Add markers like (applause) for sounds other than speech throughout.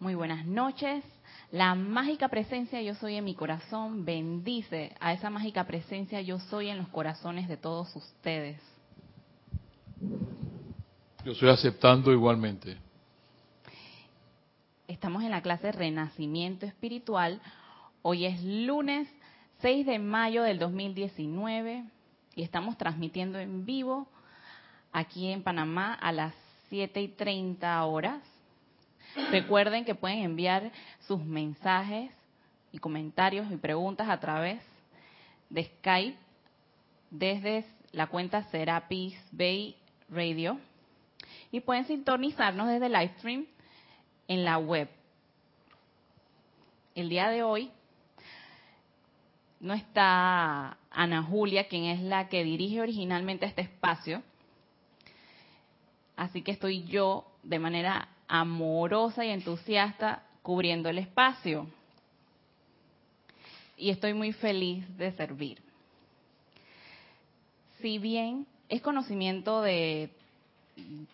Muy buenas noches. La mágica presencia yo soy en mi corazón bendice a esa mágica presencia yo soy en los corazones de todos ustedes. Yo estoy aceptando igualmente. Estamos en la clase Renacimiento Espiritual. Hoy es lunes 6 de mayo del 2019 y estamos transmitiendo en vivo aquí en Panamá a las 7 y 30 horas Recuerden que pueden enviar sus mensajes y comentarios y preguntas a través de Skype desde la cuenta Serapis Bay Radio y pueden sintonizarnos desde Livestream en la web. El día de hoy no está Ana Julia, quien es la que dirige originalmente este espacio, así que estoy yo de manera amorosa y entusiasta cubriendo el espacio. Y estoy muy feliz de servir. Si bien es conocimiento de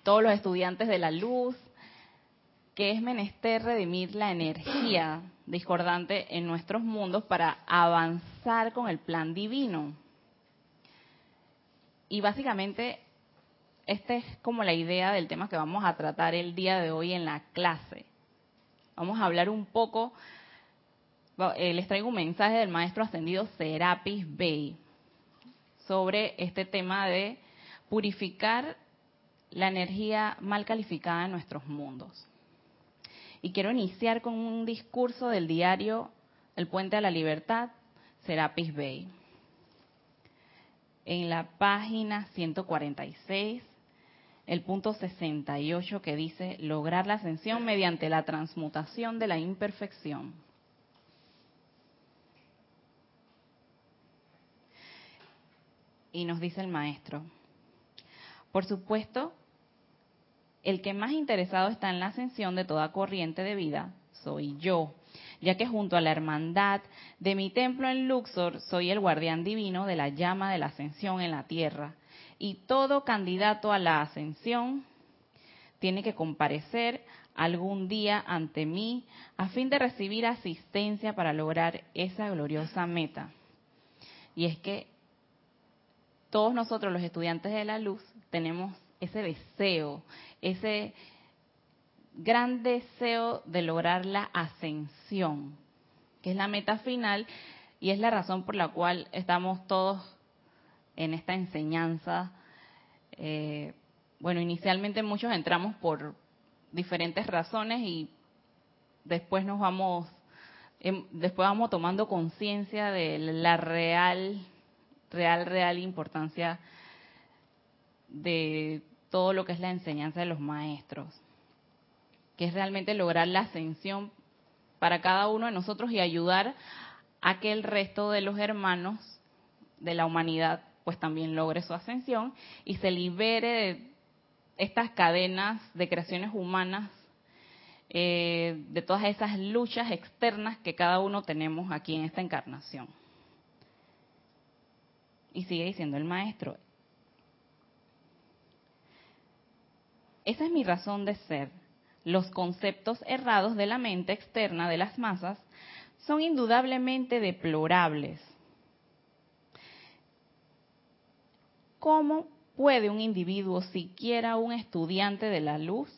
todos los estudiantes de la luz, que es menester redimir la energía discordante en nuestros mundos para avanzar con el plan divino. Y básicamente esta es como la idea del tema que vamos a tratar el día de hoy en la clase. Vamos a hablar un poco, eh, les traigo un mensaje del maestro ascendido Serapis Bey sobre este tema de purificar la energía mal calificada en nuestros mundos. Y quiero iniciar con un discurso del diario El Puente a la Libertad, Serapis Bey. En la página 146 el punto 68 que dice lograr la ascensión mediante la transmutación de la imperfección. Y nos dice el maestro, por supuesto, el que más interesado está en la ascensión de toda corriente de vida soy yo, ya que junto a la hermandad de mi templo en Luxor soy el guardián divino de la llama de la ascensión en la tierra y todo candidato a la ascensión tiene que comparecer algún día ante mí a fin de recibir asistencia para lograr esa gloriosa meta. Y es que todos nosotros los estudiantes de la luz tenemos ese deseo, ese gran deseo de lograr la ascensión, que es la meta final y es la razón por la cual estamos todos en esta enseñanza. Eh, bueno, inicialmente muchos entramos por diferentes razones y después nos vamos, em, después vamos tomando conciencia de la real, real, real importancia de todo lo que es la enseñanza de los maestros, que es realmente lograr la ascensión para cada uno de nosotros y ayudar a que el resto de los hermanos de la humanidad pues también logre su ascensión y se libere de estas cadenas de creaciones humanas, eh, de todas esas luchas externas que cada uno tenemos aquí en esta encarnación. Y sigue diciendo el maestro, esa es mi razón de ser. Los conceptos errados de la mente externa de las masas son indudablemente deplorables ¿Cómo puede un individuo, siquiera un estudiante de la luz,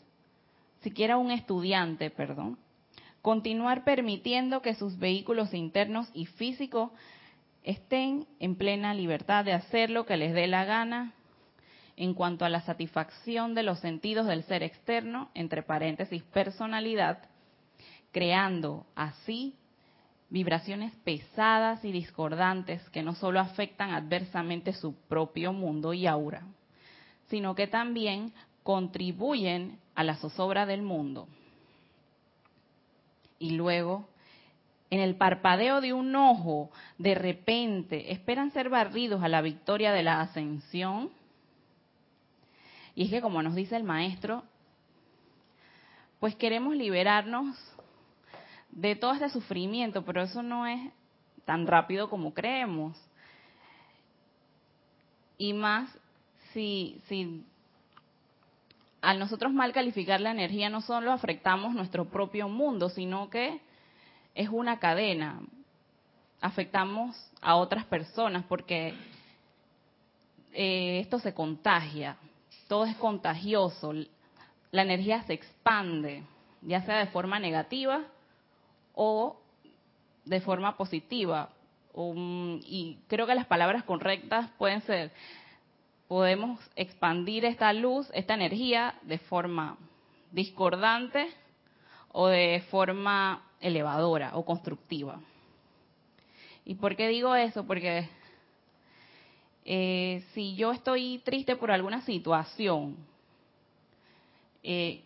siquiera un estudiante, perdón, continuar permitiendo que sus vehículos internos y físicos estén en plena libertad de hacer lo que les dé la gana en cuanto a la satisfacción de los sentidos del ser externo, entre paréntesis personalidad, creando así vibraciones pesadas y discordantes que no solo afectan adversamente su propio mundo y aura, sino que también contribuyen a la zozobra del mundo. Y luego, en el parpadeo de un ojo, de repente esperan ser barridos a la victoria de la ascensión. Y es que como nos dice el maestro, pues queremos liberarnos de todo este sufrimiento, pero eso no es tan rápido como creemos. Y más si, si al nosotros mal calificar la energía no solo afectamos nuestro propio mundo, sino que es una cadena. Afectamos a otras personas porque eh, esto se contagia, todo es contagioso, la energía se expande, ya sea de forma negativa o de forma positiva. y creo que las palabras correctas pueden ser, podemos expandir esta luz, esta energía de forma discordante o de forma elevadora o constructiva. ¿Y por qué digo eso? Porque eh, si yo estoy triste por alguna situación, eh,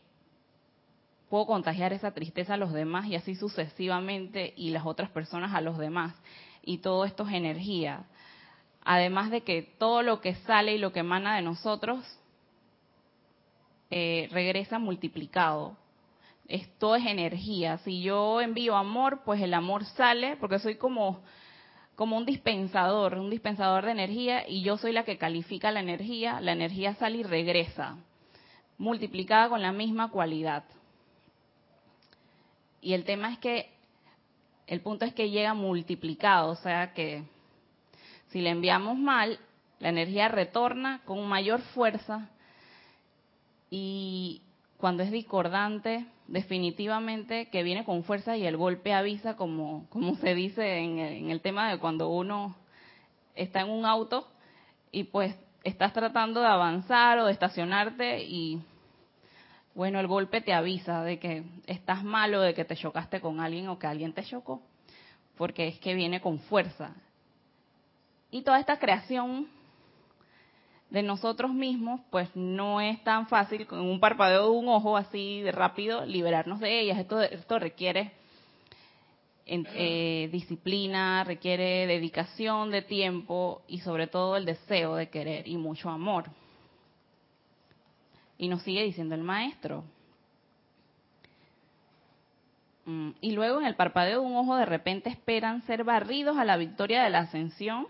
puedo contagiar esa tristeza a los demás y así sucesivamente y las otras personas a los demás. Y todo esto es energía. Además de que todo lo que sale y lo que emana de nosotros eh, regresa multiplicado. Esto es energía. Si yo envío amor, pues el amor sale, porque soy como como un dispensador, un dispensador de energía y yo soy la que califica la energía, la energía sale y regresa, multiplicada con la misma cualidad. Y el tema es que, el punto es que llega multiplicado, o sea que si le enviamos mal, la energía retorna con mayor fuerza y cuando es discordante, definitivamente que viene con fuerza y el golpe avisa, como, como se dice en el, tema de cuando uno está en un auto y pues estás tratando de avanzar o de estacionarte y bueno, el golpe te avisa de que estás malo, de que te chocaste con alguien o que alguien te chocó, porque es que viene con fuerza. Y toda esta creación de nosotros mismos, pues no es tan fácil con un parpadeo de un ojo así de rápido liberarnos de ellas. Esto, esto requiere eh, disciplina, requiere dedicación de tiempo y sobre todo el deseo de querer y mucho amor. Y nos sigue diciendo el maestro. Mm, y luego en el parpadeo de un ojo de repente esperan ser barridos a la victoria de la ascensión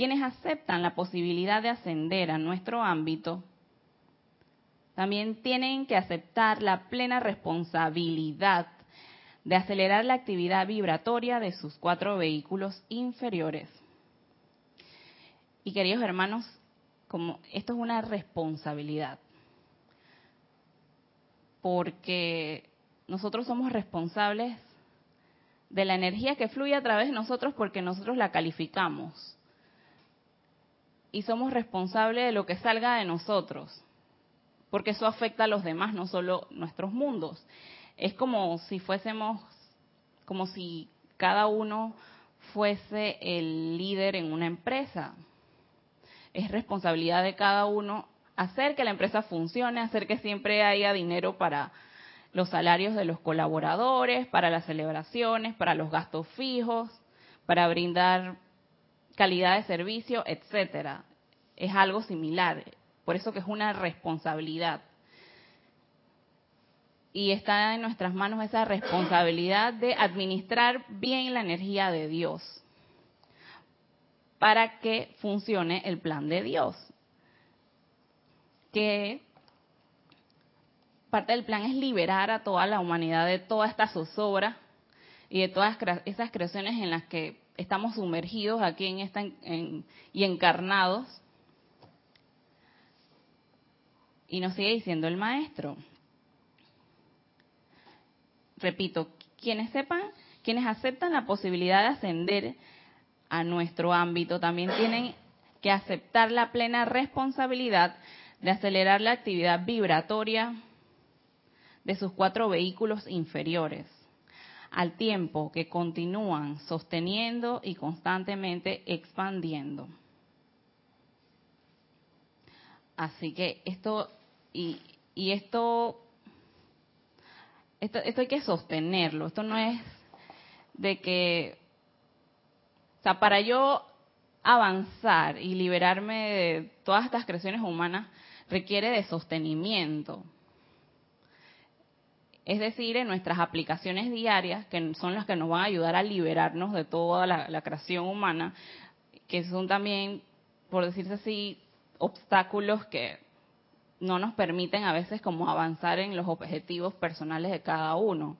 quienes aceptan la posibilidad de ascender a nuestro ámbito, también tienen que aceptar la plena responsabilidad de acelerar la actividad vibratoria de sus cuatro vehículos inferiores. Y queridos hermanos, como esto es una responsabilidad, porque nosotros somos responsables de la energía que fluye a través de nosotros porque nosotros la calificamos y somos responsables de lo que salga de nosotros, porque eso afecta a los demás, no solo nuestros mundos. Es como si fuésemos, como si cada uno fuese el líder en una empresa. Es responsabilidad de cada uno hacer que la empresa funcione, hacer que siempre haya dinero para los salarios de los colaboradores, para las celebraciones, para los gastos fijos, para brindar calidad de servicio, etcétera. Es algo similar, por eso que es una responsabilidad. Y está en nuestras manos esa responsabilidad de administrar bien la energía de Dios para que funcione el plan de Dios. Que parte del plan es liberar a toda la humanidad de toda esta zozobra y de todas esas creaciones en las que estamos sumergidos aquí en esta y encarnados. Y nos sigue diciendo el maestro. Repito, quienes sepan, quienes aceptan la posibilidad de ascender a nuestro ámbito también tienen que aceptar la plena responsabilidad de acelerar la actividad vibratoria de sus cuatro vehículos inferiores al tiempo que continúan sosteniendo y constantemente expandiendo. Así que esto, y, esto, esto, esto hay que sostenerlo, esto no es de que, o sea, para yo avanzar y liberarme de todas estas creaciones humanas requiere de sostenimiento es decir, en nuestras aplicaciones diarias, que son las que nos van a ayudar a liberarnos de toda la, creación humana, que son también, por decirse así, obstáculos que no nos permiten a veces como avanzar en los objetivos personales de cada uno.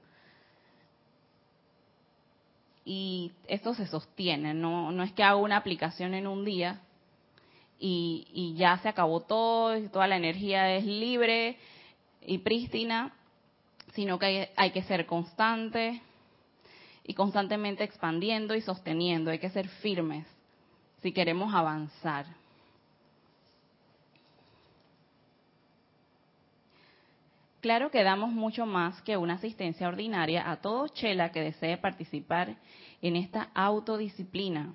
Y esto se sostiene, no, no es que haga una aplicación en un día y, y ya se acabó todo, y toda la energía es libre y prístina, sino que hay, hay que ser constante y constantemente expandiendo y sosteniendo, hay que ser firmes si queremos avanzar. Claro que damos mucho más que una asistencia ordinaria a todo chela que desee participar en esta autodisciplina.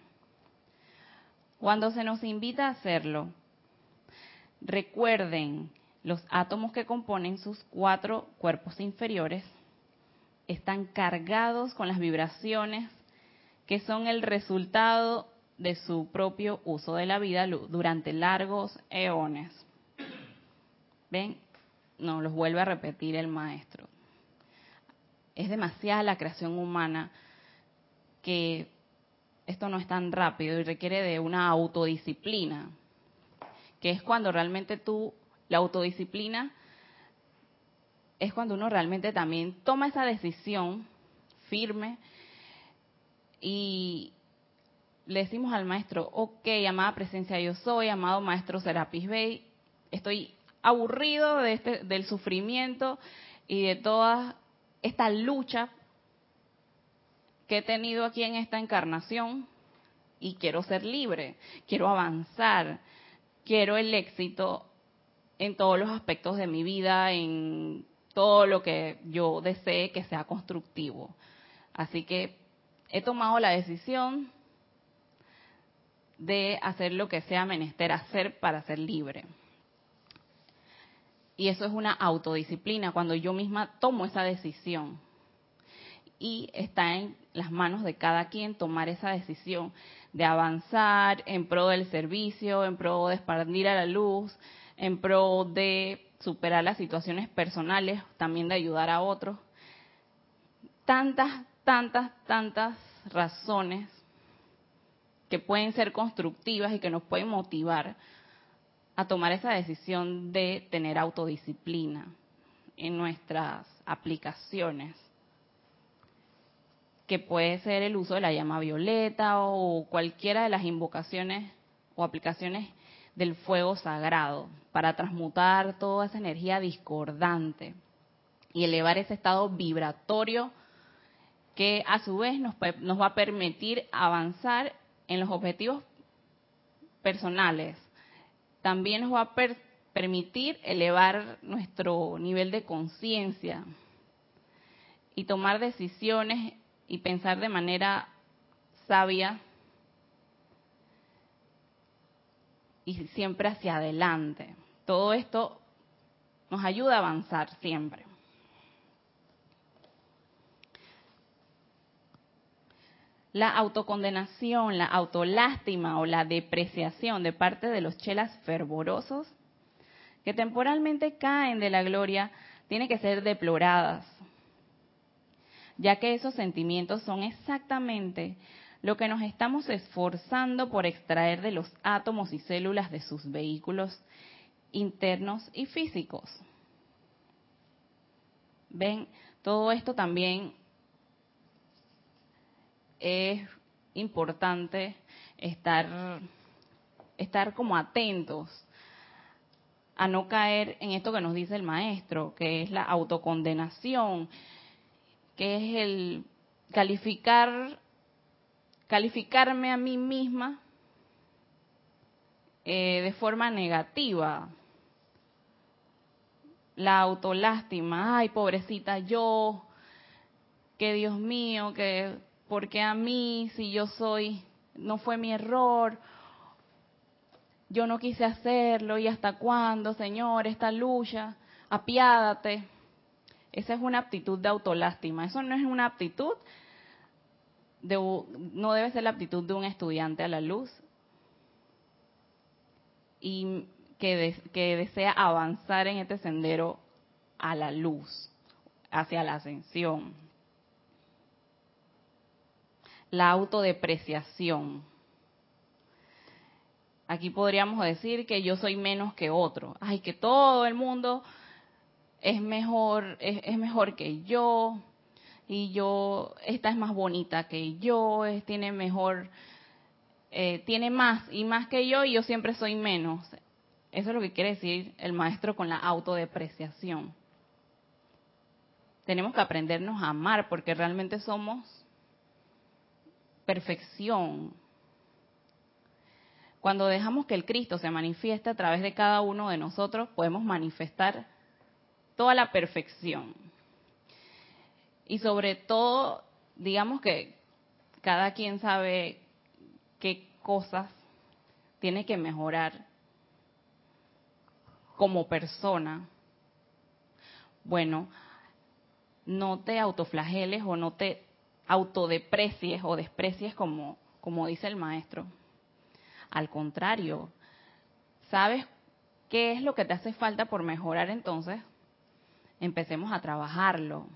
Cuando se nos invita a hacerlo, recuerden los átomos que componen sus cuatro cuerpos inferiores están cargados con las vibraciones que son el resultado de su propio uso de la vida durante largos eones. ¿Ven? No los vuelve a repetir el maestro. Es demasiada la creación humana que esto no es tan rápido y requiere de una autodisciplina, que es cuando realmente tú, la autodisciplina, es cuando uno realmente también toma esa decisión firme y le decimos al maestro, ok, amada presencia yo soy, amado maestro Serapis Bey, estoy aburrido de este, del sufrimiento y de toda esta lucha que he tenido aquí en esta encarnación y quiero ser libre, quiero avanzar, quiero el éxito en todos los aspectos de mi vida, en todo lo que yo desee que sea constructivo. Así que he tomado la decisión de hacer lo que sea menester hacer para ser libre. Y eso es una autodisciplina, cuando yo misma tomo esa decisión. Y está en las manos de cada quien tomar esa decisión de avanzar en pro del servicio, en pro de expandir a la luz, en pro de superar las situaciones personales, también de ayudar a otros. Tantas, tantas, tantas razones que pueden ser constructivas y que nos pueden motivar a tomar esa decisión de tener autodisciplina en nuestras aplicaciones, que puede ser el uso de la llama violeta o cualquiera de las invocaciones o aplicaciones del fuego sagrado para transmutar toda esa energía discordante y elevar ese estado vibratorio que a su vez nos, nos va a permitir avanzar en los objetivos personales también nos va a permitir elevar nuestro nivel de conciencia y tomar decisiones y pensar de manera sabia y siempre hacia adelante. Todo esto nos ayuda a avanzar siempre. La autocondenación, la autolástima o la depreciación de parte de los chelas fervorosos que temporalmente caen de la gloria tiene que ser deploradas, ya que esos sentimientos son exactamente lo que nos estamos esforzando por extraer de los átomos y células de sus vehículos internos y físicos. Ven, todo esto también es importante estar, estar como atentos a no caer en esto que nos dice el maestro, que es la autocondenación, que es el calificar, calificarme a mí misma eh, de forma negativa. La autolástima, ay, pobrecita yo, que Dios mío, que porque a mí si yo soy, no fue mi error, yo no quise hacerlo y hasta cuándo, Señor, esta lucha, apiádate. Esa es una actitud de autolástima, eso no es una actitud, de, no debe ser la actitud de un estudiante a la luz y que, que desea avanzar en este sendero a la luz, hacia la ascensión la autodepreciación. aquí podríamos decir que yo soy menos que otro. Ay, que todo el mundo es mejor, es, mejor que yo, y yo, esta es más bonita que yo, tiene mejor, eh, tiene más y más que yo, y yo siempre soy menos. Eso es lo que quiere decir el maestro con la autodepreciación. Tenemos que aprendernos a amar porque realmente somos perfección. Cuando dejamos que el Cristo se manifieste a través de cada uno de nosotros, podemos manifestar toda la perfección. Y sobre todo, digamos que cada quien sabe qué cosas tiene que mejorar como persona. Bueno, no te autoflageles o no te autodeprecies o desprecies como, como dice el maestro. Al contrario, ¿sabes qué es lo que te hace falta por mejorar entonces? Empecemos a trabajarlo.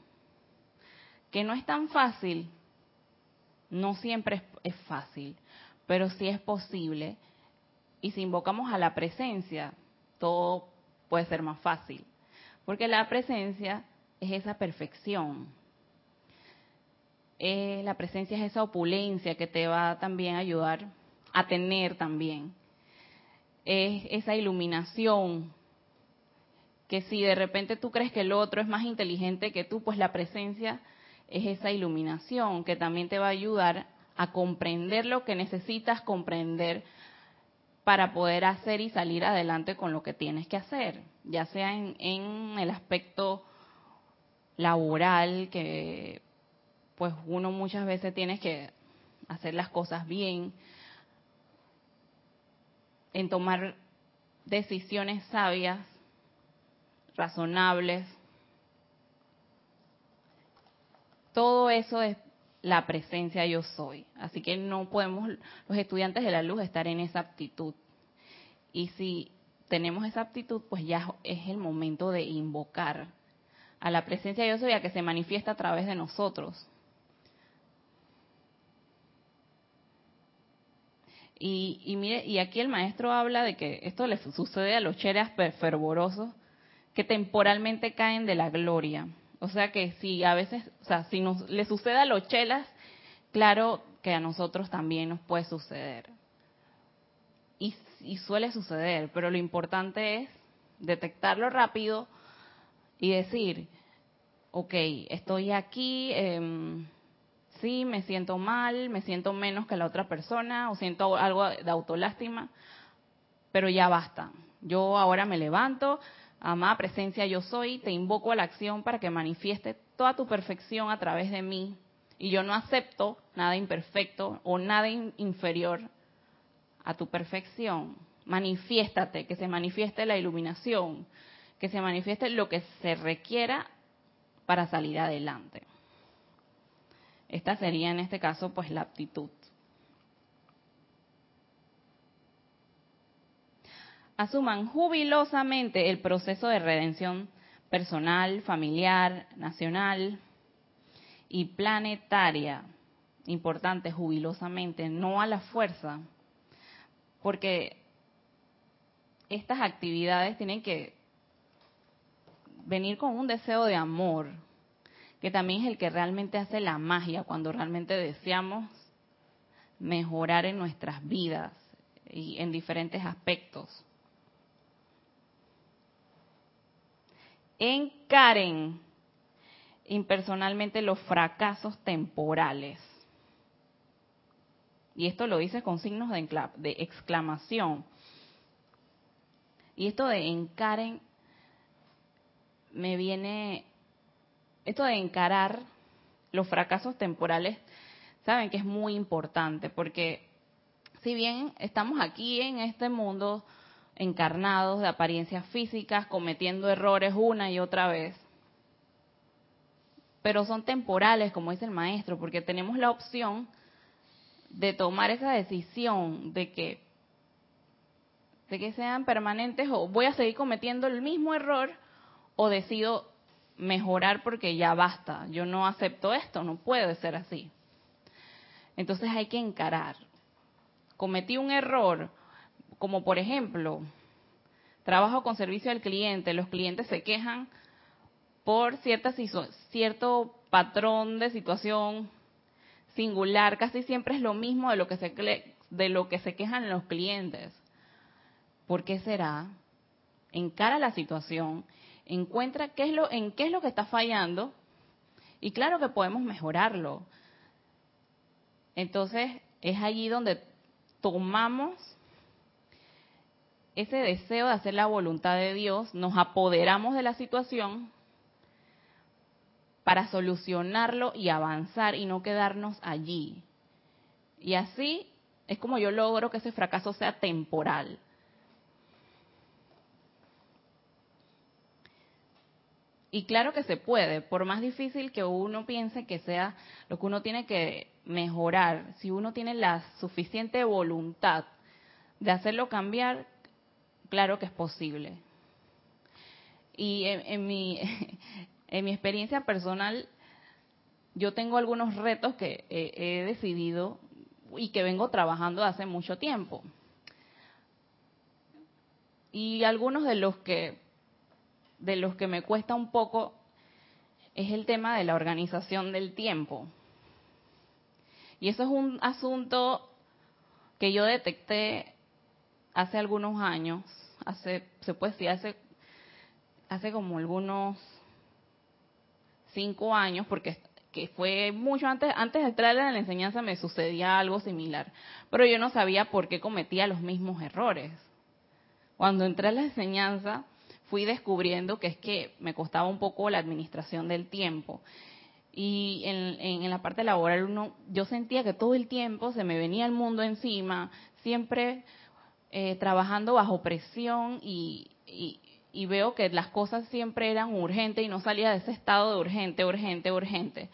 Que no es tan fácil, no siempre es, es fácil, pero sí es posible. Y si invocamos a la presencia, todo puede ser más fácil. Porque la presencia es esa perfección eh, la presencia es esa opulencia que te va también a ayudar a tener también. Es esa iluminación que si de repente tú crees que el otro es más inteligente que tú, pues la presencia es esa iluminación que también te va a ayudar a comprender lo que necesitas comprender para poder hacer y salir adelante con lo que tienes que hacer, ya sea en, en el aspecto laboral, que pues uno muchas veces tiene que hacer las cosas bien, en tomar decisiones sabias, razonables. Todo eso es la presencia yo soy. Así que no podemos los estudiantes de la luz estar en esa aptitud. Y si tenemos esa aptitud, pues ya es el momento de invocar a la presencia yo soy a que se manifiesta a través de nosotros. Y, mire, y aquí el maestro habla de que esto le sucede a los cheras fervorosos que temporalmente caen de la gloria. O sea que si a veces, o sea, si nos le sucede a los chelas, claro que a nosotros también nos puede suceder. Y, suele suceder, pero lo importante es detectarlo rápido y decir, ok, estoy aquí, eh, sí, me siento mal, me siento menos que la otra persona o siento algo de autolástima, pero ya basta. Yo ahora me levanto, amada presencia yo soy, te invoco a la acción para que manifieste toda tu perfección a través de mí y yo no acepto nada imperfecto o nada inferior a tu perfección. Manifiéstate, que se manifieste la iluminación, que se manifieste lo que se requiera para salir adelante. Esta sería en este caso pues la aptitud. Asuman jubilosamente el proceso de redención personal, familiar, nacional y planetaria. Importante, jubilosamente, no a la fuerza, porque estas actividades tienen que venir con un deseo de amor, que también es el que realmente hace la magia cuando realmente deseamos mejorar en nuestras vidas y en diferentes aspectos. Encaren impersonalmente los fracasos temporales. Y esto lo dice con signos de exclamación. Y esto de encaren me viene esto de encarar los fracasos temporales, saben que es muy importante, porque si bien estamos aquí en este mundo encarnados de apariencias físicas, cometiendo errores una y otra vez, pero son temporales, como dice el maestro, porque tenemos la opción de tomar esa decisión de que de que sean permanentes o voy a seguir cometiendo el mismo error o decido mejorar porque ya basta, yo no acepto esto, no puede ser así. Entonces hay que encarar. Cometí un error, como por ejemplo, trabajo con servicio al cliente, los clientes se quejan por cierta, cierto patrón de situación singular, casi siempre es lo mismo de lo que se, de lo que se quejan los clientes. ¿Por qué será? Encara la situación, encuentra qué es lo, en qué es lo que está fallando y claro que podemos mejorarlo. Entonces es allí donde tomamos ese deseo de hacer la voluntad de Dios, nos apoderamos de la situación para solucionarlo y avanzar y no quedarnos allí. Y así es como yo logro que ese fracaso sea temporal. Y claro que se puede, por más difícil que uno piense que sea lo que uno tiene que mejorar, si uno tiene la suficiente voluntad de hacerlo cambiar, claro que es posible. Y en, mi, (laughs) en mi experiencia personal, yo tengo algunos retos que he, decidido y que vengo trabajando hace mucho tiempo. Y algunos de los que de los que me cuesta un poco es el tema de la organización del tiempo. Y eso es un asunto que yo detecté hace algunos años, hace se puede decir hace hace como algunos cinco años, porque que fue mucho antes, antes de entrar en la enseñanza me sucedía algo similar, pero yo no sabía por qué cometía los mismos errores. Cuando entré a la enseñanza fui descubriendo que es que me costaba un poco la administración del tiempo. Y en, la parte laboral uno, yo sentía que todo el tiempo se me venía el mundo encima, siempre eh, trabajando bajo presión y, y veo que las cosas siempre eran urgentes y no salía de ese estado de urgente, urgente, urgente.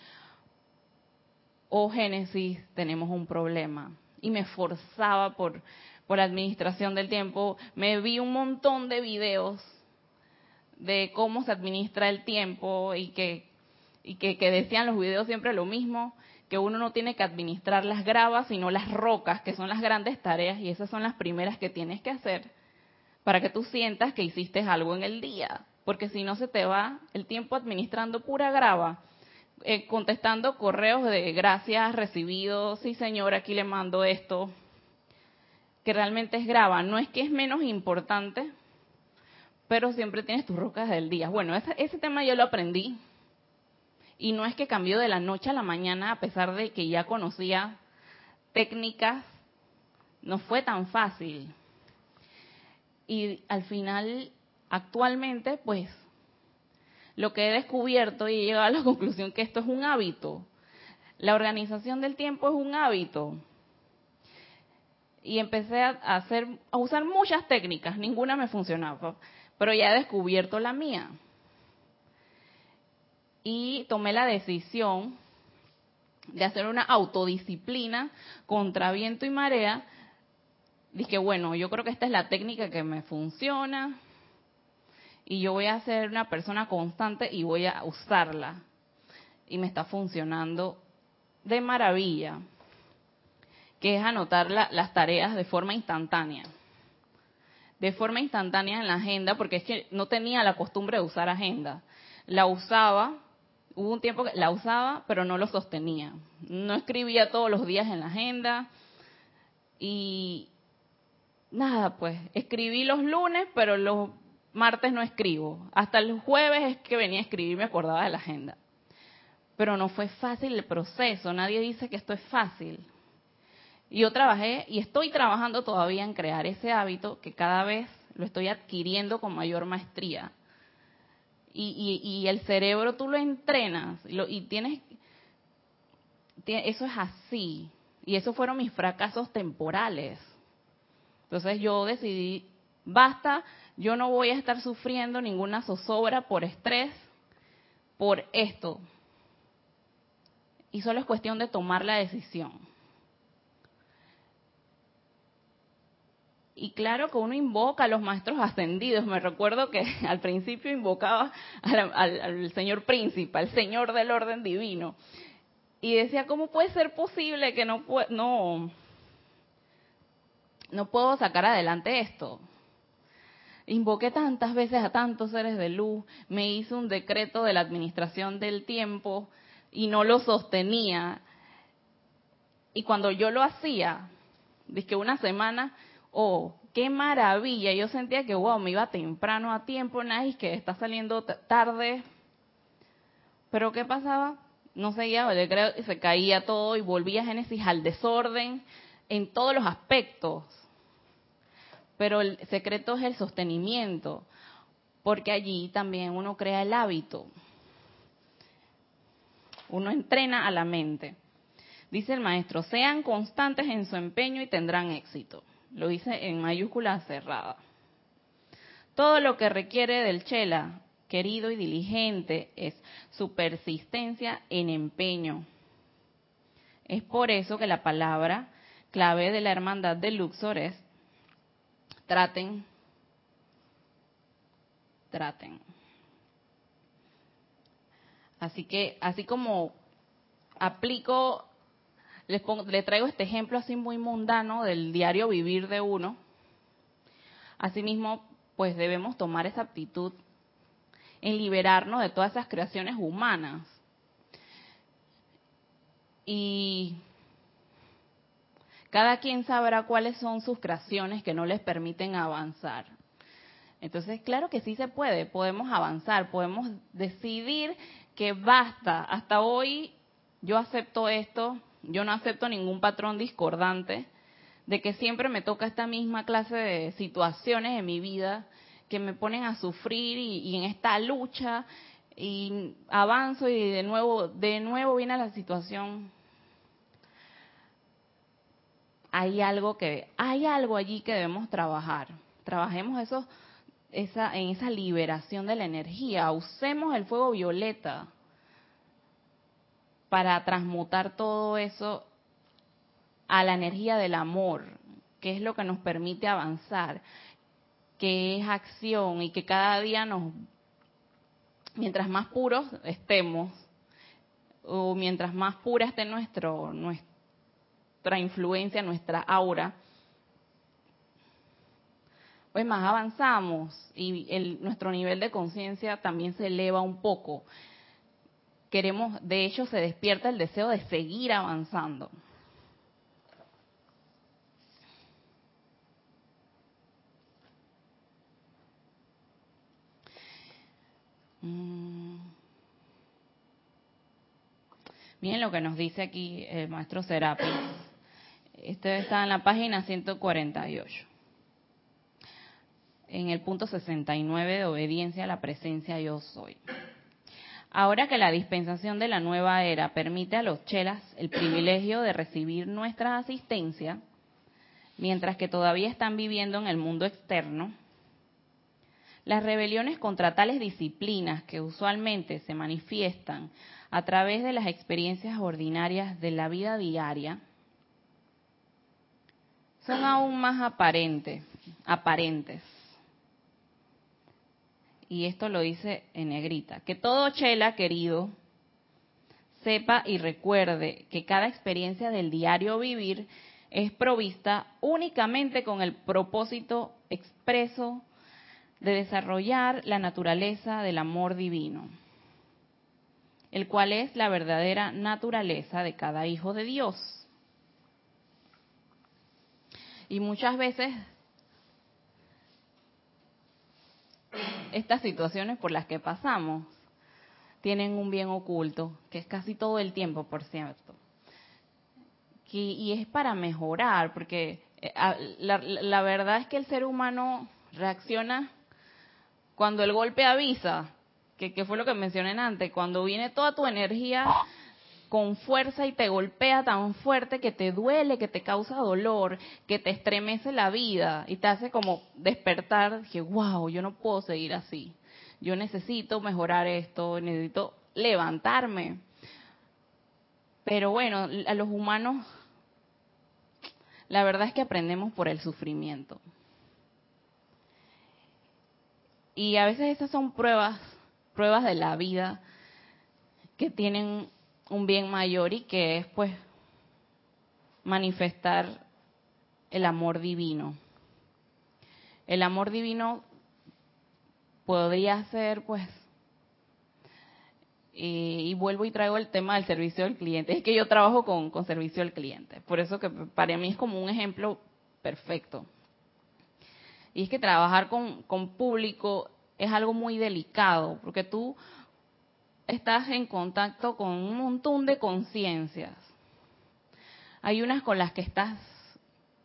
Oh Génesis, tenemos un problema. Y me forzaba por, por administración del tiempo. Me vi un montón de videos de cómo se administra el tiempo y que, y que, que decían los videos siempre lo mismo, que uno no tiene que administrar las gravas, sino las rocas, que son las grandes tareas, y esas son las primeras que tienes que hacer para que tú sientas que hiciste algo en el día, porque si no se te va el tiempo administrando pura grava, eh, contestando correos de gracias recibidos, sí señor, aquí le mando esto, que realmente es grava. No es que es menos importante, pero siempre tienes tus rocas del día. Bueno, ese, ese tema yo lo aprendí. Y no es que cambió de la noche a la mañana, a pesar de que ya conocía técnicas, no fue tan fácil y al final, actualmente, pues, lo que he descubierto y he llegado a la (laughs) conclusión que esto es un hábito. La organización del tiempo es un hábito. Y empecé a hacer, a usar muchas técnicas, ninguna me funcionaba, pero ya he descubierto la mía. Y tomé la decisión de hacer una autodisciplina contra viento y marea dije, bueno, yo creo que esta es la técnica que me funciona y yo voy a ser una persona constante y voy a usarla. Y me está funcionando de maravilla, que es anotar las tareas de forma instantánea. De forma instantánea en la agenda, porque es que no tenía la costumbre de usar agenda. La usaba, hubo un tiempo que la usaba, pero no lo sostenía. No escribía todos los días en la agenda y, nada, pues escribí los lunes, pero los martes no escribo. Hasta el jueves es que venía a escribir, me acordaba de la agenda. Pero no fue fácil el proceso, nadie dice que esto es fácil. Y yo trabajé y estoy trabajando todavía en crear ese hábito que cada vez lo estoy adquiriendo con mayor maestría. Y, el cerebro tú lo entrenas y tienes, eso es así. Y esos fueron mis fracasos temporales entonces yo decidí, basta, yo no voy a estar sufriendo ninguna zozobra por estrés, por esto. Y solo es cuestión de tomar la decisión. Y claro que uno invoca a los maestros ascendidos. Me recuerdo que (laughs) al principio invocaba al, señor príncipe, al señor del orden divino. Y decía, ¿cómo puede ser posible que no, no no puedo sacar adelante esto. Invoqué tantas veces a tantos seres de luz, me hice un decreto de la administración del tiempo y no lo sostenía. Y cuando yo lo hacía, que una semana, oh, qué maravilla, yo sentía que, wow, me iba temprano a tiempo, nice, que está saliendo tarde. Pero ¿qué pasaba? No seguía se caía todo y volvía a Génesis al desorden en todos los aspectos. Pero el secreto es el sostenimiento, porque allí también uno crea el hábito. Uno entrena a la mente. Dice el maestro, sean constantes en su empeño y tendrán éxito. Lo dice en mayúscula cerrada. Todo lo que requiere del chela, querido y diligente, es su persistencia en empeño. Es por eso que la palabra clave de la hermandad de Luxor es traten, traten. Así que, así como aplico, les, traigo este ejemplo así muy mundano del diario vivir de uno, asimismo, pues debemos tomar esa actitud en liberarnos de todas esas creaciones humanas. Y cada quien sabrá cuáles son sus creaciones que no les permiten avanzar. Entonces, claro que sí se puede, podemos avanzar, podemos decidir que basta, hasta hoy yo acepto esto, yo no acepto ningún patrón discordante, de que siempre me toca esta misma clase de situaciones en mi vida que me ponen a sufrir y, en esta lucha y avanzo y de nuevo, de nuevo viene la situación hay algo que hay algo allí que debemos trabajar. Trabajemos eso esa en esa liberación de la energía, usemos el fuego violeta para transmutar todo eso a la energía del amor, que es lo que nos permite avanzar, que es acción y que cada día nos mientras más puros estemos o mientras más pura esté nuestro nuestra influencia, nuestra aura, pues más avanzamos y el, nuestro nivel de conciencia también se eleva un poco. Queremos, de hecho, se despierta el deseo de seguir avanzando. Mm. Miren lo que nos dice aquí el maestro Serapis. Esto está en la página 148. En el punto 69 de obediencia a la presencia yo soy. Ahora que la dispensación de la nueva era permite a los chelas el privilegio de recibir nuestra asistencia, mientras que todavía están viviendo en el mundo externo, las rebeliones contra tales disciplinas que usualmente se manifiestan a través de las experiencias ordinarias de la vida diaria, son aún más aparentes, aparentes. Y esto lo dice en negrita. Que todo chela querido sepa y recuerde que cada experiencia del diario vivir es provista únicamente con el propósito expreso de desarrollar la naturaleza del amor divino, el cual es la verdadera naturaleza de cada hijo de Dios. Y muchas veces estas situaciones por las que pasamos tienen un bien oculto, que es casi todo el tiempo, por cierto. Y, es para mejorar, porque eh, la, verdad es que el ser humano reacciona cuando el golpe avisa, que, que fue lo que mencioné antes, cuando viene toda tu energía con fuerza y te golpea tan fuerte que te duele, que te causa dolor, que te estremece la vida y te hace como despertar, que wow, yo no puedo seguir así. Yo necesito mejorar esto, necesito levantarme. Pero bueno, a los humanos la verdad es que aprendemos por el sufrimiento. Y a veces esas son pruebas, pruebas de la vida que tienen un bien mayor y que es pues manifestar el amor divino. El amor divino podría ser, pues, y, vuelvo y traigo el tema del servicio al cliente. Es que yo trabajo con, con servicio al cliente, por eso que para mí es como un ejemplo perfecto. Y es que trabajar con, con público es algo muy delicado, porque tú estás en contacto con un montón de conciencias. Hay unas con las que estás,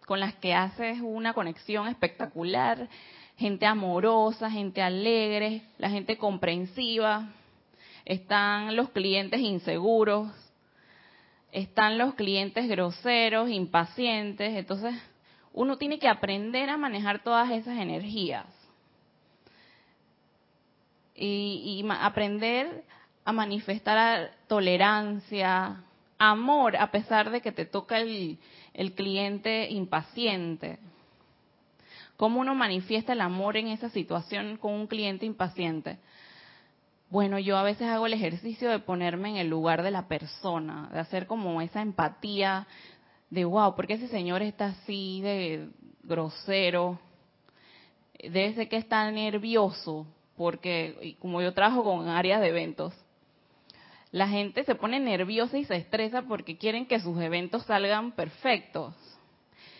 con las que haces una conexión espectacular, gente amorosa, gente alegre, la gente comprensiva, están los clientes inseguros, están los clientes groseros, impacientes, entonces uno tiene que aprender a manejar todas esas energías. Y, aprender a manifestar tolerancia, amor, a pesar de que te toca el, el cliente impaciente. ¿Cómo uno manifiesta el amor en esa situación con un cliente impaciente? Bueno, yo a veces hago el ejercicio de ponerme en el lugar de la persona, de hacer como esa empatía de, wow, ¿por qué ese señor está así de grosero? Debe ser que está nervioso, porque como yo trabajo con áreas de eventos, la gente se pone nerviosa y se estresa porque quieren que sus eventos salgan perfectos.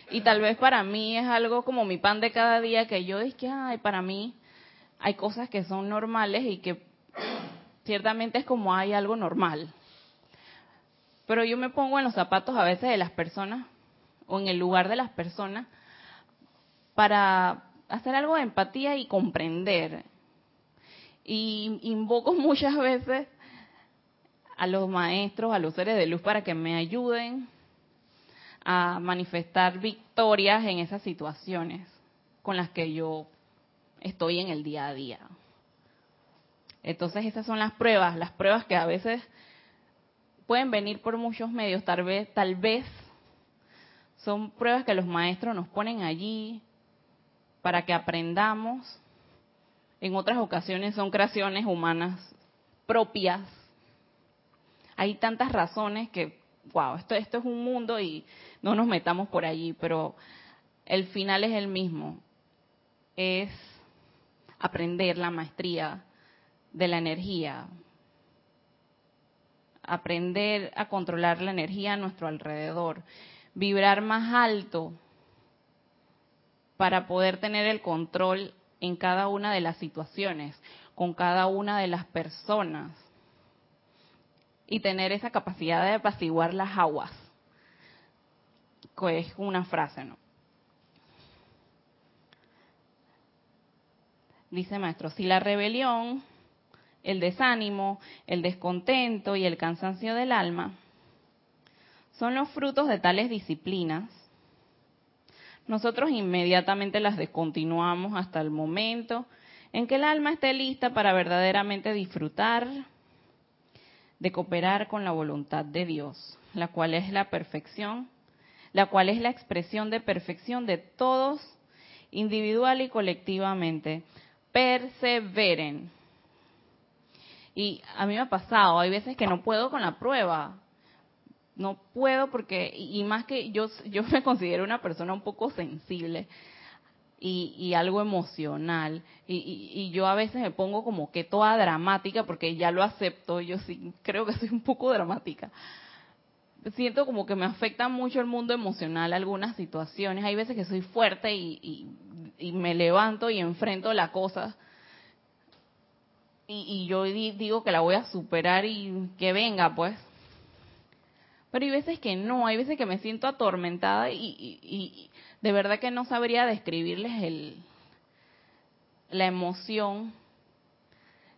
Y tal vez para mí es algo como mi pan de cada día que yo es que, ay, para mí hay cosas que son normales y que ciertamente es como hay algo normal. Pero yo me pongo en los zapatos a veces de las personas o en el lugar de las personas para hacer algo de empatía y comprender. Y invoco (laughs) muchas veces a los maestros, a los seres de luz para que me ayuden a manifestar victorias en esas situaciones con las que yo estoy en el día a día. Entonces esas son las pruebas, las pruebas que a veces pueden venir por muchos medios, tal vez, tal vez son pruebas que los maestros nos ponen allí para que aprendamos. En otras ocasiones son creaciones humanas propias. Hay tantas razones que, wow, esto, esto es un mundo y no nos metamos por allí, pero el final es el mismo. Es aprender la maestría de la energía. Aprender a controlar la energía a nuestro alrededor. Vibrar más alto para poder tener el control en cada una de las situaciones, con cada una de las personas. Y tener esa capacidad de apaciguar las aguas. Que es una frase, ¿no? Dice maestro, si la rebelión el desánimo, el descontento y el cansancio del alma son los frutos de tales disciplinas, nosotros inmediatamente las descontinuamos hasta el momento en que el alma esté lista para verdaderamente disfrutar de cooperar con la voluntad de Dios, la cual es la perfección, la cual es la expresión de perfección de todos, individual y colectivamente. Perseveren y a mí me ha pasado, hay veces que no puedo con la prueba. No puedo porque, y más que yo, yo me considero una persona un poco sensible y, algo emocional. Y, y, yo a veces me pongo como que toda dramática porque ya lo acepto, yo sí creo que soy un poco dramática. Siento como que me afecta mucho el mundo emocional algunas situaciones. Hay veces que soy fuerte y, y me levanto y enfrento la cosa y, yo digo que la voy a superar y que venga, pues. Pero hay veces que no, hay veces que me siento atormentada y, de verdad que no sabría describirles el, la emoción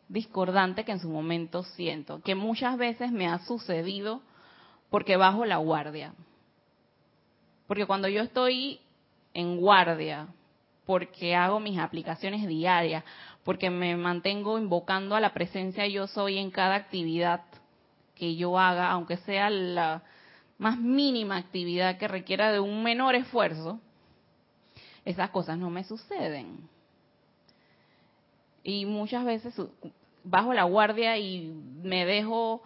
discordante que en su momento siento, que muchas veces me ha sucedido porque bajo la guardia. Porque cuando yo estoy en guardia, porque hago mis aplicaciones diarias, porque me mantengo invocando a la presencia yo soy en cada actividad que yo haga, aunque sea la más mínima actividad que requiera de un menor esfuerzo, esas cosas no me suceden. Y muchas veces bajo la guardia y me dejo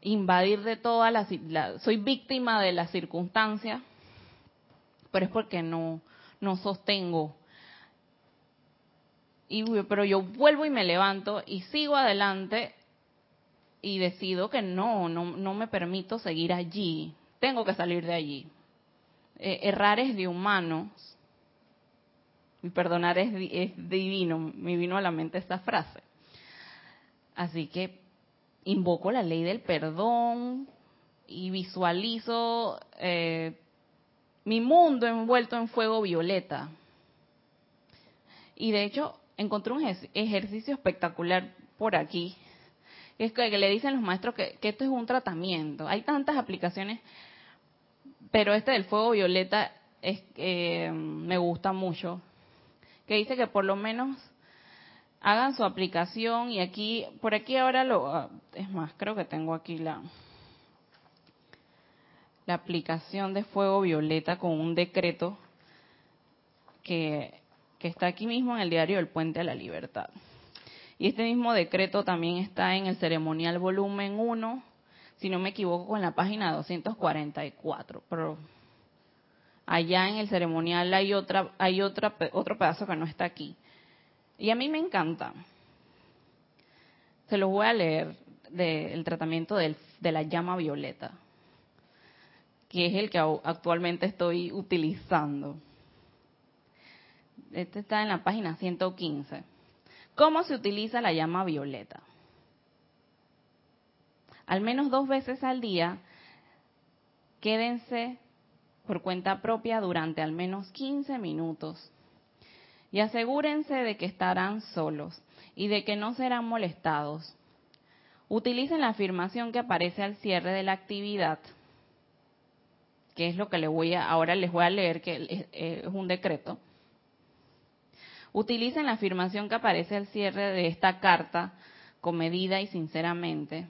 invadir de todas las... soy víctima de las circunstancias pero es porque no, no sostengo. Y, pero yo vuelvo y me levanto y sigo adelante y decido que no, no, no me permito seguir allí. Tengo que salir de allí. Eh, errar es de humanos y perdonar es, es divino. Me vino a la mente esta frase. Así que invoco la ley del perdón y visualizo eh, mi mundo envuelto en fuego violeta. Y de hecho, encontré un ejercicio espectacular por aquí. Es que, le dicen los maestros que, esto es un tratamiento. Hay tantas aplicaciones, pero este del fuego violeta es, eh, me gusta mucho. Que dice que por lo menos hagan su aplicación y aquí, por aquí ahora lo, ah, es más, creo que tengo aquí la, la aplicación de fuego violeta con un decreto que, que está aquí mismo en el diario El Puente a la Libertad. Y este mismo decreto también está en el ceremonial volumen 1, si no me equivoco, con la página 244. Pero allá en el ceremonial hay otra, hay otra, otro pedazo que no está aquí. Y a mí me encanta. Se los voy a leer del tratamiento de la llama violeta, que es el que actualmente estoy utilizando. Este está en la página 115. ¿Cómo se utiliza la llama violeta? Al menos dos veces al día, quédense por cuenta propia durante al menos 15 minutos y asegúrense de que estarán solos y de que no serán molestados. Utilicen la afirmación que aparece al cierre de la actividad, que es lo que le voy a, ahora les voy a leer, que es un decreto. Utilicen la afirmación que aparece al cierre de esta carta con medida y sinceramente,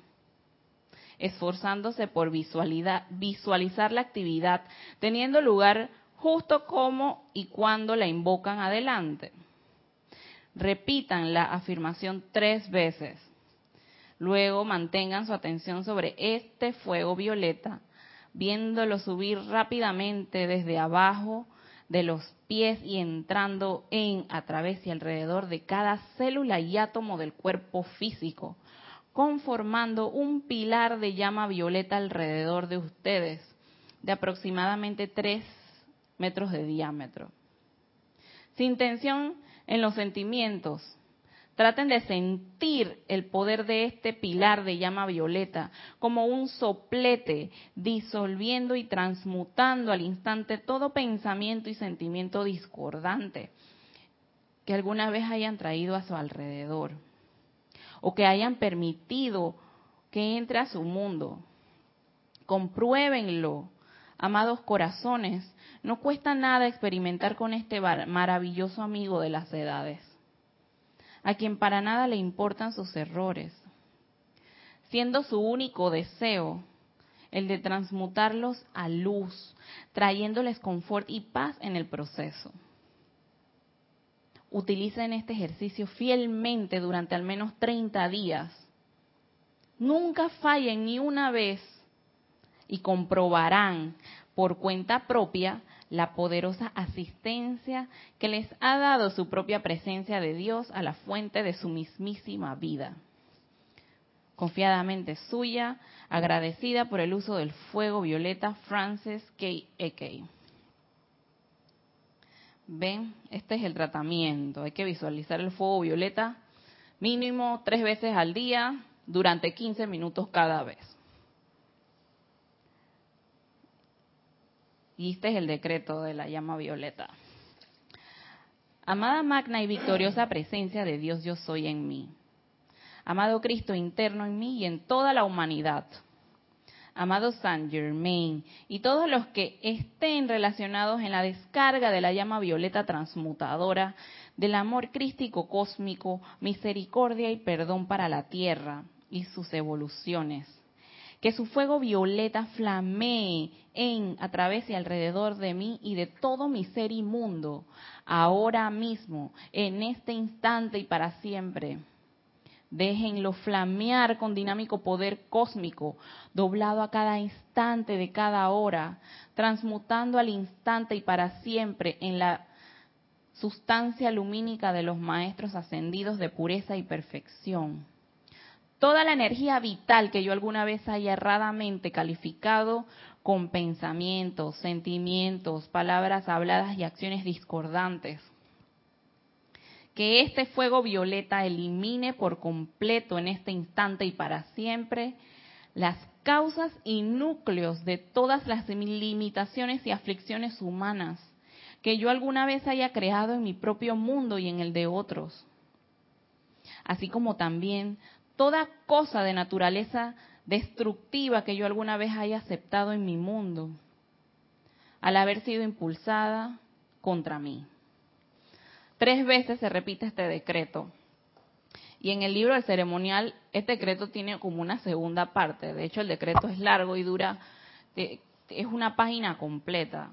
esforzándose por visualizar la actividad teniendo lugar justo cómo y cuándo la invocan adelante. Repitan la afirmación tres veces. Luego mantengan su atención sobre este fuego violeta, viéndolo subir rápidamente desde abajo de los pies y entrando en, a través y alrededor de cada célula y átomo del cuerpo físico, conformando un pilar de llama violeta alrededor de ustedes, de aproximadamente tres metros de diámetro. Sin tensión en los sentimientos, traten de sentir el poder de este pilar de llama violeta como un soplete, disolviendo y transmutando al instante todo pensamiento y sentimiento discordante que alguna vez hayan traído a su alrededor o que hayan permitido que entre a su mundo. Compruébenlo, amados corazones, no cuesta nada experimentar con este maravilloso amigo de las edades, a quien para nada le importan sus errores, siendo su único deseo el de transmutarlos a luz, trayéndoles confort y paz en el proceso. Utilicen este ejercicio fielmente durante al menos 30 días. Nunca fallen ni una vez y comprobarán por cuenta propia la poderosa asistencia que les ha dado su propia presencia de Dios a la fuente de su mismísima vida. Confiadamente suya, agradecida por el uso del fuego violeta, Frances K. E. Ven, este es el tratamiento. Hay que visualizar el fuego violeta mínimo tres veces al día durante 15 minutos cada vez. Y este es el decreto de la llama violeta. Amada magna y victoriosa presencia de Dios yo soy en mí. Amado Cristo interno en mí y en toda la humanidad. Amado Saint Germain y todos los que estén relacionados en la descarga de la llama violeta transmutadora del amor crístico cósmico, misericordia y perdón para la tierra y sus evoluciones que su fuego violeta flamee en, a través y alrededor de mí y de todo mi ser inmundo, ahora mismo, en este instante y para siempre. Déjenlo flamear con dinámico poder cósmico, doblado a cada instante de cada hora, transmutando al instante y para siempre en la sustancia lumínica de los maestros ascendidos de pureza y perfección. Toda la energía vital que yo alguna vez haya erradamente calificado con pensamientos, sentimientos, palabras habladas y acciones discordantes, que este fuego violeta elimine por completo en este instante y para siempre las causas y núcleos de todas las limitaciones y aflicciones humanas que yo alguna vez haya creado en mi propio mundo y en el de otros. Así como también toda cosa de naturaleza destructiva que yo alguna vez haya aceptado en mi mundo, al haber sido impulsada contra mí. Tres veces se repite este decreto. Y en el libro del ceremonial, este decreto tiene como una segunda parte. De hecho, el decreto es largo y dura, es una página completa.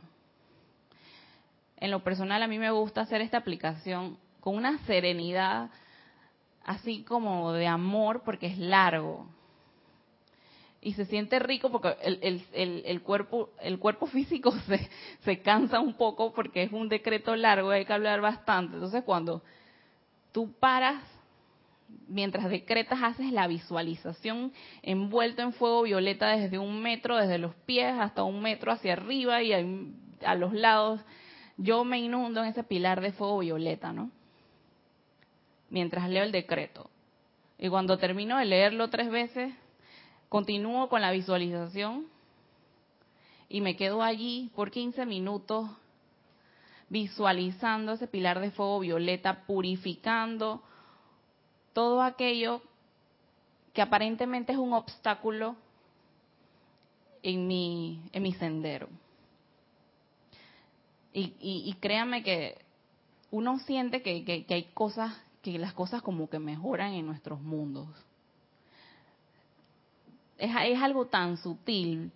En lo personal, a mí me gusta hacer esta aplicación con una serenidad, así como de amor, porque es largo y se siente rico porque el, el, el, cuerpo el cuerpo (laughs) físico se, se cansa un poco porque es un decreto largo hay que hablar bastante. Entonces cuando tú paras mientras decretas haces la visualización envuelto en fuego violeta desde un metro desde los pies hasta un metro hacia arriba y a los lados yo me inundo en ese pilar de fuego violeta no mientras leo el decreto. Y cuando termino de leerlo tres veces Continúo con la visualización y me quedo allí por 15 minutos visualizando ese pilar de fuego violeta, purificando todo aquello que aparentemente es un obstáculo en mi, en mi sendero. Y, y, créanme que uno siente que hay cosas, que las cosas como que mejoran en nuestros mundos es, algo tan sutil.